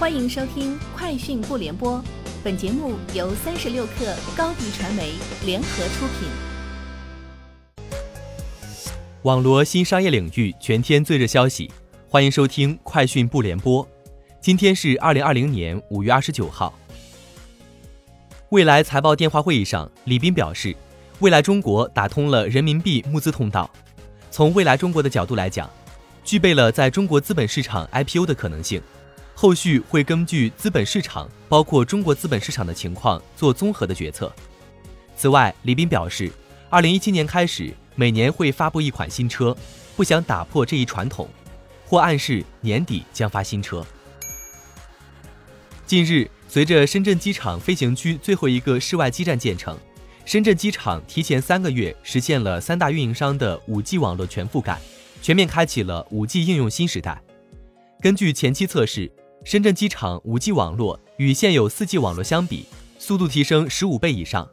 欢迎收听《快讯不联播》，本节目由三十六克高低传媒联合出品。网罗新商业领域全天最热消息，欢迎收听《快讯不联播》。今天是二零二零年五月二十九号。未来财报电话会议上，李斌表示，未来中国打通了人民币募资通道。从未来中国的角度来讲，具备了在中国资本市场 IPO 的可能性。后续会根据资本市场，包括中国资本市场的情况做综合的决策。此外，李斌表示，二零一七年开始每年会发布一款新车，不想打破这一传统，或暗示年底将发新车。近日，随着深圳机场飞行区最后一个室外基站建成，深圳机场提前三个月实现了三大运营商的五 G 网络全覆盖，全面开启了五 G 应用新时代。根据前期测试。深圳机场 5G 网络与现有 4G 网络相比，速度提升十五倍以上。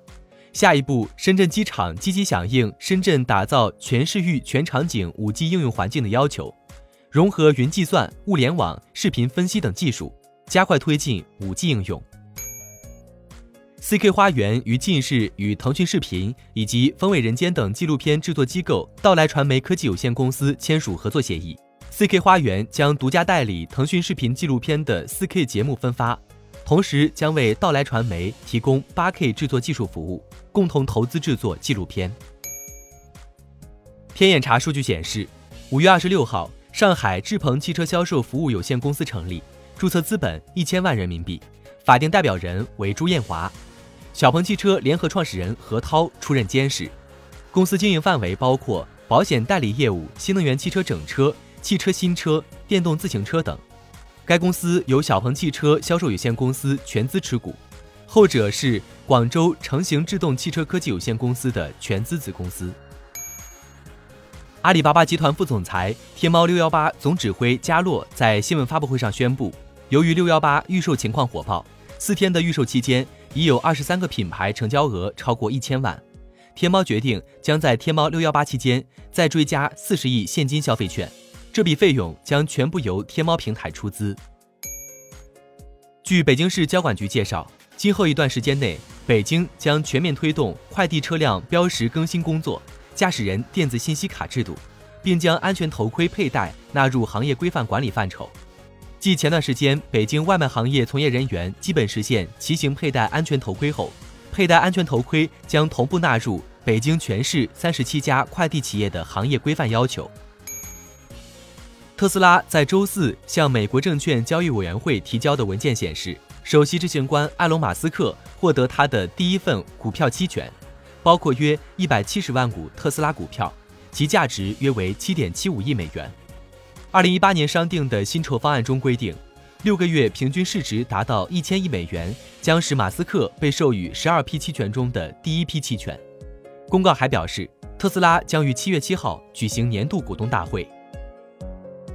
下一步，深圳机场积极响应深圳打造全市域全场景 5G 应用环境的要求，融合云计算、物联网、视频分析等技术，加快推进 5G 应用。CK 花园于近日与腾讯视频以及风味人间等纪录片制作机构道来传媒科技有限公司签署合作协议。4K 花园将独家代理腾讯视频纪录片的 4K 节目分发，同时将为道来传媒提供 8K 制作技术服务，共同投资制作纪录片。天眼查数据显示，五月二十六号，上海智鹏汽车销售服务有限公司成立，注册资本一千万人民币，法定代表人为朱艳华，小鹏汽车联合创始人何涛出任监事。公司经营范围包括保险代理业务、新能源汽车整车。汽车新车、电动自行车等，该公司由小鹏汽车销售有限公司全资持股，后者是广州成行制动汽车科技有限公司的全资子公司。阿里巴巴集团副总裁、天猫六幺八总指挥加洛在新闻发布会上宣布，由于六幺八预售情况火爆，四天的预售期间已有二十三个品牌成交额超过一千万，天猫决定将在天猫六幺八期间再追加四十亿现金消费券。这笔费用将全部由天猫平台出资。据北京市交管局介绍，今后一段时间内，北京将全面推动快递车辆标识更新工作、驾驶人电子信息卡制度，并将安全头盔佩戴纳入行业规范管理范畴。继前段时间北京外卖行业从业人员基本实现骑行佩戴安全头盔后，佩戴安全头盔将同步纳入北京全市三十七家快递企业的行业规范要求。特斯拉在周四向美国证券交易委员会提交的文件显示，首席执行官埃隆·马斯克获得他的第一份股票期权，包括约一百七十万股特斯拉股票，其价值约为七点七五亿美元。二零一八年商定的薪酬方案中规定，六个月平均市值达到一千亿美元，将使马斯克被授予十二批期权中的第一批期权。公告还表示，特斯拉将于七月七号举行年度股东大会。